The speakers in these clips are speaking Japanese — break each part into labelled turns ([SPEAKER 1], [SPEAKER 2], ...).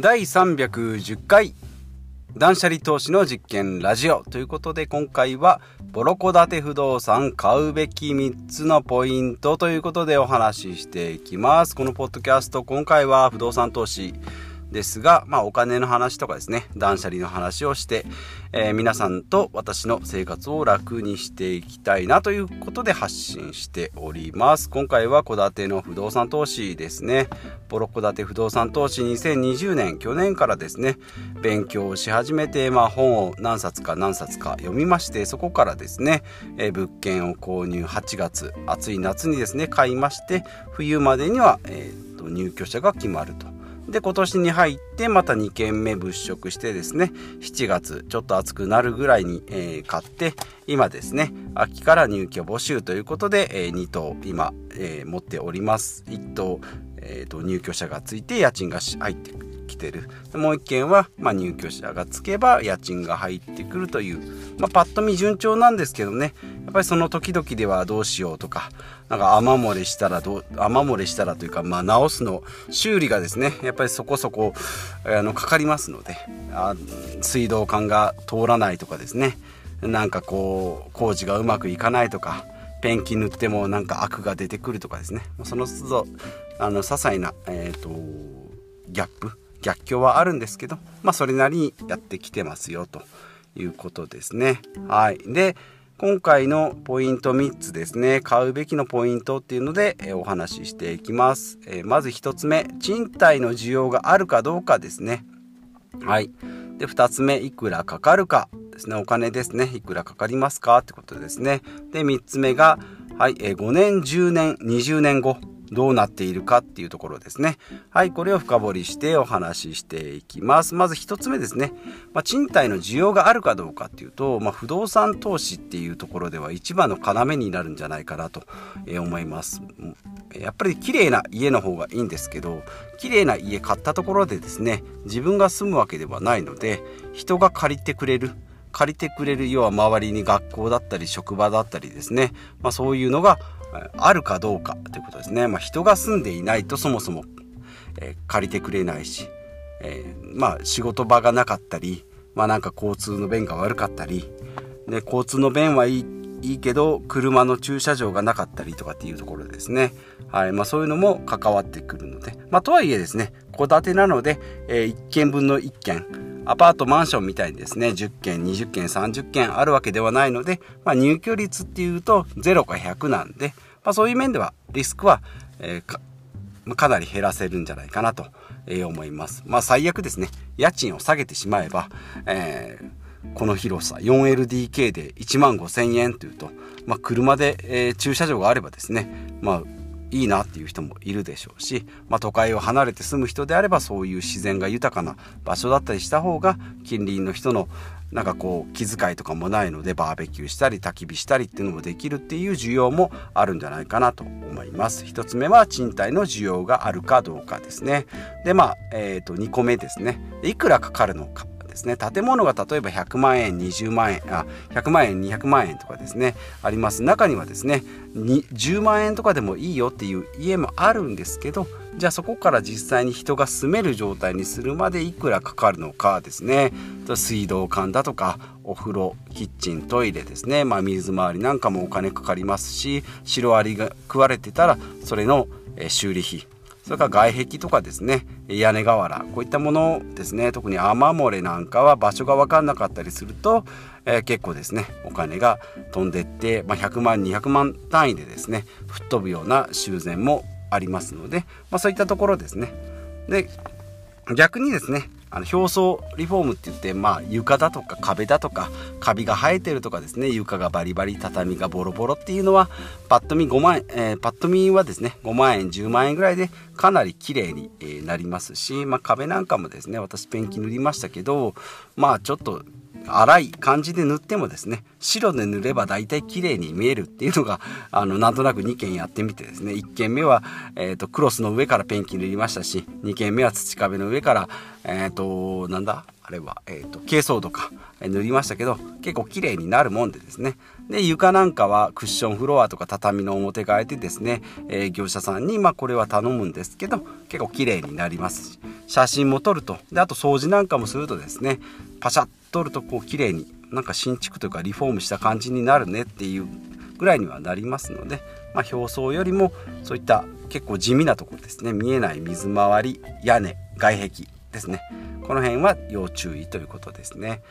[SPEAKER 1] 第310回断捨離投資の実験ラジオ。ということで今回はボロコ建て不動産買うべき3つのポイントということでお話ししていきます。このポッドキャスト今回は不動産投資ですが、まあ、お金の話とかですね断捨離の話をして、えー、皆さんと私の生活を楽にしていきたいなということで発信しております。今回は戸建ての不動産投資ですね。ボロ戸建て不動産投資2020年去年からですね勉強し始めて、まあ、本を何冊か何冊か読みましてそこからですね、えー、物件を購入8月暑い夏にですね買いまして冬までには、えーと入居者が決まると。で今年に入ってまた2軒目物色してですね7月ちょっと暑くなるぐらいに、えー、買って今ですね秋から入居募集ということで、えー、2棟今、えー、持っております。1棟、えーと、入居者がついて家賃が入ってくきてる。もう1軒は、まあ、入居者がつけば家賃が入ってくるという、まあ、パッと見順調なんですけどね。やっぱりその時々ではどうしようとかなんか雨漏れしたらど雨漏れしたらというか、まあ、直すの修理がですねやっぱりそこそこあのかかりますのであ水道管が通らないとかですね。なんかこう工事がうまくいかないとかペンキ塗ってもなんかアクが出てくるとかですね。その都度あの些細な、えーと、ギャップ逆境はあるんですけど、まあ、それなりにやってきてますよということですね。はい、で今回のポイント3つですね。買うべきのポイントっていうので、えお話ししていきます、えまず1つ目賃貸の需要があるかどうかですね。はい。で2つ目いくらかかるかですね。お金ですね。いくらかかりますかってことですね。で3つ目がはい、え5年10年20年後どうなっているかっていうところですね。はい、これを深掘りしてお話ししていきます。まず1つ目ですね。まあ、賃貸の需要があるかどうかっていうと、まあ、不動産投資っていうところでは一番の要になるんじゃないかなと思います。やっぱり綺麗な家の方がいいんですけど、綺麗な家買ったところでですね、自分が住むわけではないので、人が借りてくれる。借りてくれる要は周りに学校だったり職場だったりですね、まあ、そういうのがあるかどうかということですね。まあ、人が住んでいないとそもそも、えー、借りてくれないし、えー、まあ仕事場がなかったり、まあなんか交通の便が悪かったり、で交通の便はいいいいけど車の駐車場がなかったりとかっていうところですね。はいまあ、そういうのも関わってくるので、まあ、とはいえですね戸建てなので、えー、1軒分の1軒アパートマンションみたいにですね10件20件30件あるわけではないので、まあ、入居率っていうと0か100なんで、まあ、そういう面ではリスクは、えー、かかなり減らせるんじゃないかなと思います。まあ最悪ですね家賃を下げてしまえば、えー、この広さ 4LDK で1万5000円というと、まあ、車で、えー、駐車場があればですね、まあ、いいなっていう人もいるでしょうし、まあ、都会を離れて住む人であればそういう自然が豊かな場所だったりした方が近隣の人のなんかこう気遣いとかもないのでバーベキューしたり焚き火したりっていうのもできるっていう需要もあるんじゃないかなと思います。1つ目は賃貸の需要があるかどうかですね。でまあ、えー、と2個目ですね。いくらかかるのか。ですね。建物が例えば100万円20万円あ100万円200万円とかですね。あります。中にはですね10万円とかでもいいよっていう家もあるんですけどじゃあそこから実際に人が住める状態にするまでいくらかかるのかですね。水道管だとかお風呂キッチントイレですね、まあ、水回りなんかもお金かかりますしシロアリが食われてたらそれの修理費。それから外壁とかですね屋根瓦こういったものですね特に雨漏れなんかは場所が分かんなかったりすると、えー、結構ですねお金が飛んでって、まあ、100万200万単位でですね吹っ飛ぶような修繕もありますので、まあ、そういったところですね。で逆にですねあの表層リフォームって言って、まあ、床だとか壁だとかカビが生えてるとかですね床がバリバリ畳がボロボロっていうのはパッと見5万円、えー、パッと見はですね5万円10万円ぐらいでかなり綺麗になりますし、まあ、壁なんかもですね私ペンキ塗りましたけどまあちょっと粗い感じで塗ってもですね白で塗れば大体綺麗に見えるっていうのがあのなんとなく2件やってみてですね1件目は、えーと、クロスの上からペンキ塗りましたし2件目は土壁の上からえっ、ー、となんだ？あれは、えーと、珪藻土か塗りましたけど結構綺麗になるもんでですねで床なんかはクッションフロアとか畳の表替えてですね、えー、業者さんにまあこれは頼むんですけど結構綺麗になりますし写真も撮ると。であと掃除なんかもするとですねパシャッとるとこう綺麗になんか新築というかリフォームした感じになるねっていうぐらいにはなりますので、まあ、表層よりもそういった結構地味なところですね見えない水回り屋根外壁ですね。この辺は要注意ということですね。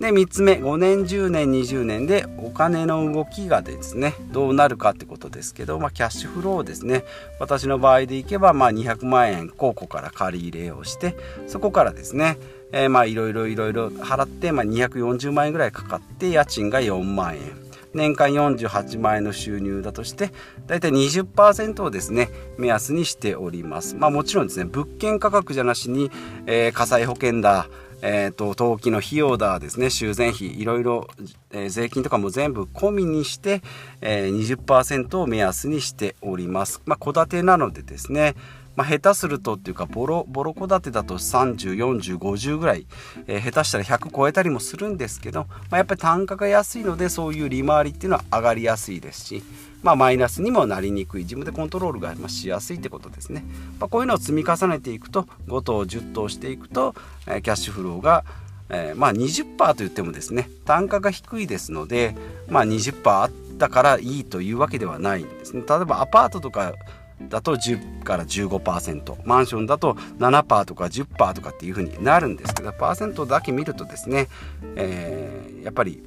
[SPEAKER 1] で3つ目5年10年20年でお金の動きがですねどうなるかってことですけど、まあ、キャッシュフローですね。私の場合でいけば、まあ、200万円公庫から借り入れをしてそこからですねえー、まあいろいろいろいろ払って、まあ、240万円ぐらいかかって家賃が4万円。年間48万円の収入だとしてだいたい20%をですね目安にしております。まあもちろんですね物件価格じゃなしに、えー、火災保険だえーと、登記の費用だですね修繕費いろいろ、えー、税金とかも全部込みにして、えー、20%を目安にしております。まあ戸建てなのでですねまあ、下手するとっていうかボロボロ戸建てだと304050ぐらい、えー、下手したら100超えたりもするんですけど、まあ、やっぱり単価が安いのでそういう利回りっていうのは上がりやすいですし、まあ、マイナスにもなりにくい。自分でコントロールがしやすいってことですね、まあ、こういうのを積み重ねていくと5等10等していくと、えー、キャッシュフローがえー、まあ20%と言ってもですね単価が低いですので、まあ、20%あったからいいというわけではないんですね。例えばアパートとかだと10から15%マンションだと7%とか10%とかっていう風になるんですけどパーセントだけ見るとですね、えー、やっぱり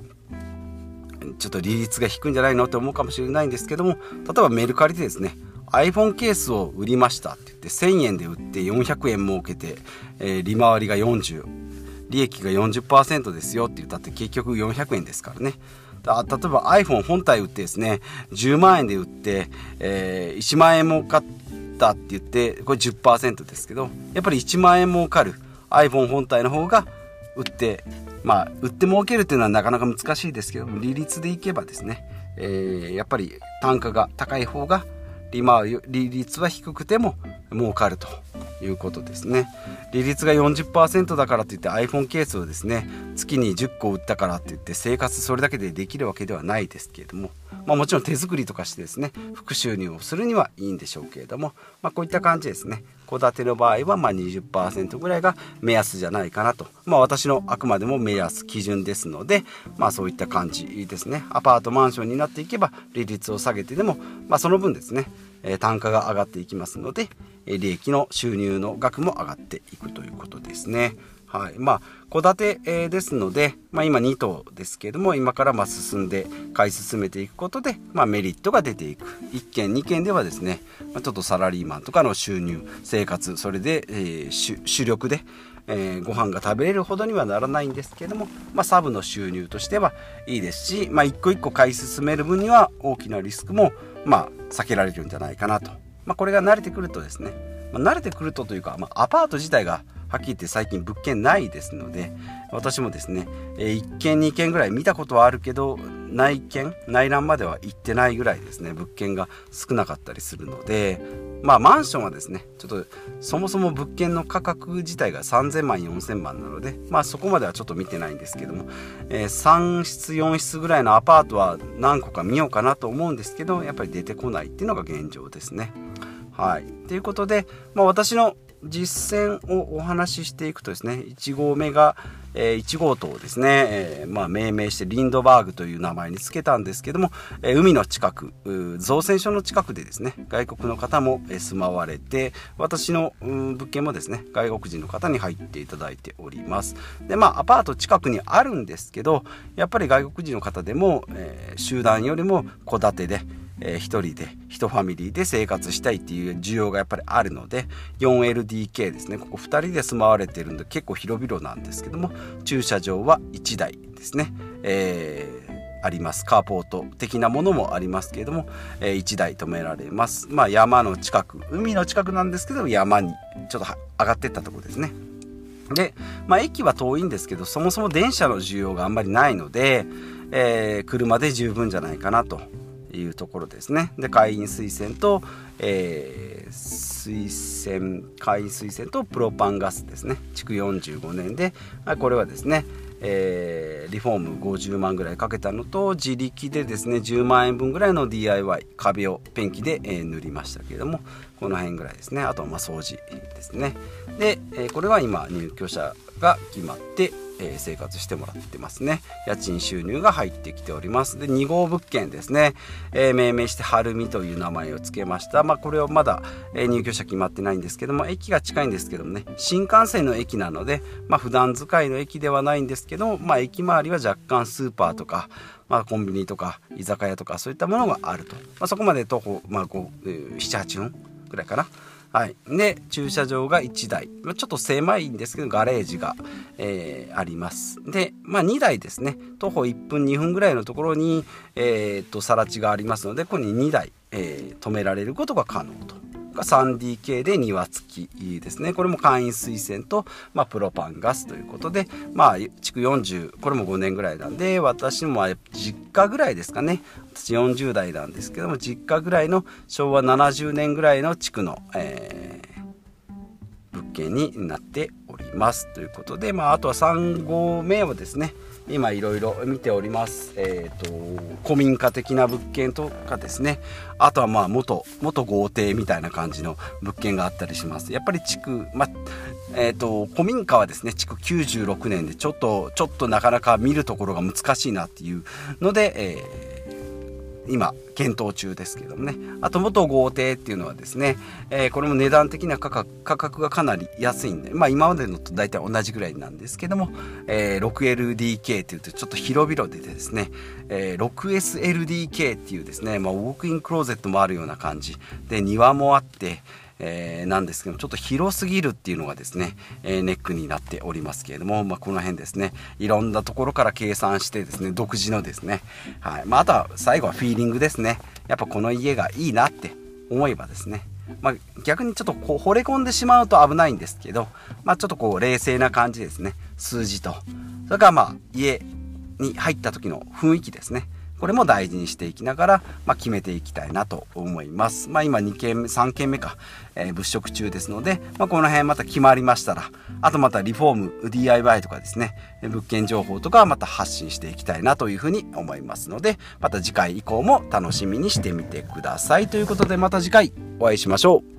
[SPEAKER 1] ちょっと利率が低いんじゃないのって思うかもしれないんですけども例えばメルカリでですね iPhone ケースを売りましたって言って1000円で売って400円儲けて、えー、利回りが40利益が40%ですよって言ったって結局400円ですからね。例えば iPhone 本体売ってですね10万円で売って、えー、1万円儲かったって言ってこれ10%ですけどやっぱり1万円儲かる iPhone 本体の方が売ってまあ売って儲けるっていうのはなかなか難しいですけど利率でいけばですね、えー、やっぱり単価が高い方が利回り利率は低くても儲かると。いうことですね。利率が40%だからといって iPhone ケースをですね月に10個売ったからって言って生活それだけでできるわけではないですけれども、まあ、もちろん手作りとかしてですね副収入をするにはいいんでしょうけれども、まあ、こういった感じですね。戸建ての場合はま20%ぐらいが目安じゃないかなと、まあ、私のあくまでも目安基準ですので、まあ、そういった感じですね。アパートマンションになっていけば利率を下げてでも、まあ、その分ですねえ単価が上がっていきますのでえ利益の収入の額も上がっていくということですね。はい。まあ、戸建て、ですので、まあ、今2棟ですけれども、今からま進んで買い進めていくことで、まあ、メリットが出ていく。1軒、2軒ではですね、ま、ちょっとサラリーマンとかの収入、生活、それで、えー、主力で、えー、ご飯が食べれるほどにはならないんですけども、まあ、サブの収入としてはいいですし、まあ、一個一個買い進める分には大きなリスクも、まあ、避けられるんじゃないかなと。まあ、これが慣れてくるとですね、まあ、慣れてくるとというか、まあ、アパート自体がはっきり言って最近物件ないですので私もですね、え、1軒2軒ぐらい見たことはあるけど内見内覧までは行ってないぐらいですね物件が少なかったりするのでまあマンションはですねちょっとそもそも物件の価格自体が3000万4000万なのでまあそこまではちょっと見てないんですけども、えー、3室4室ぐらいのアパートは何個か見ようかなと思うんですけどやっぱり出てこないっていうのが現状ですね。はい。ということで、まあ、私の実践をお話ししていくとですね1号目が、えー、1号棟をですね、えー、まあ、命名してリンドバーグという名前につけたんですけども、えー、海の近く造船所の近くでですね外国の方も住まわれて私の物件もですね外国人の方に入っていただいております。でまあアパート近くにあるんですけどやっぱり外国人の方でも、え集団よりも戸建てでえー、1人で1ファミリーで生活したいっていう需要がやっぱりあるので 4LDK ですね。ここ2人で住まわれてるんで結構広々なんですけども駐車場は1台ですね、えー、あります。カーポート的なものもありますけれども、えー、1台止められます。まあ山の近く海の近くなんですけど山にちょっと上がってったとこですね。で、まあ、駅は遠いんですけどそもそも電車の需要があんまりないので、えー、車で十分じゃないかなと。いうところですね。で会員推薦と、えー、推薦会員推薦とプロパンガスですね。築45年でこれはですね、えー、リフォーム50万ぐらいかけたのと自力でですね10万円分ぐらいの DIY 壁をペンキで、えー、塗りましたけれどもこの辺ぐらいですね。あとはま掃除ですね。で、えー、これは今入居者が決まってえ生活してもらってますね。家賃収入が入ってきております。で2号物件ですね、えー、命名して晴海という名前を付けました。まあこれはまだ、え入居者決まってないんですけども駅が近いんですけどもね。新幹線の駅なのでまあ普段使いの駅ではないんですけどまあ駅周りは若干スーパーとかまあ、コンビニとか居酒屋とかそういったものがあると、まあ、そこまで徒歩、まあ、78分ぐらいかな。はい、で駐車場が1台。まちょっと狭いんですけどガレージが、えー、あります。で、まあ、2台ですね。徒歩1分2分ぐらいのところに、えー、と更地がありますのでここに2台、えー、止められることが可能と。3DK で庭付きですね。これも簡易水洗と、まあ、プロパンガスということでまあ築40これも5年ぐらいなんで私も実家ぐらいですかね。私40代なんですけども実家ぐらいの昭和70年ぐらいの地区の、えー、物件になっておりますということで、まあ、あとは3号目をですね今いろいろ見ております、えーと、古民家的な物件とかですね。あとはまあ元元豪邸みたいな感じの物件があったりします。やっぱり地区、まえーと、古民家はですね築96年でちょっとちょっとなかなか見るところが難しいなっていうので、えー今検討中ですけどもね。あと元豪邸っていうのはですね、えー、これも値段的な価格価格がかなり安いんでまあ今までのと大体同じぐらいなんですけども、えー、6LDK っていうとちょっと広々でですね、えー、6SLDK っていうですね、まあ、ウォークインクローゼットもあるような感じで庭もあってえー、なんですけどちょっと広すぎるっていうのがですね、えー、ネックになっておりますけれども、まあ、この辺ですねいろんなところから計算してですね独自のですね、はいまあ、あとは最後はフィーリングですね。やっぱこの家がいいなって思えばですねまあ、逆にちょっとこう惚れ込んでしまうと危ないんですけど、まあ、ちょっとこう冷静な感じですね数字と。それからまあ家に入った時の雰囲気ですね。これも大事にしていきながら、まあ、決めていきたいなと思います。まあ、今2件目、3件目か、えー、物色中ですので、まあ、この辺また決まりましたら、あとまたリフォーム、DIY とかですね、物件情報とかはまた発信していきたいなというふうに思いますので、また次回以降も楽しみにしてみてください。ということでまた次回お会いしましょう。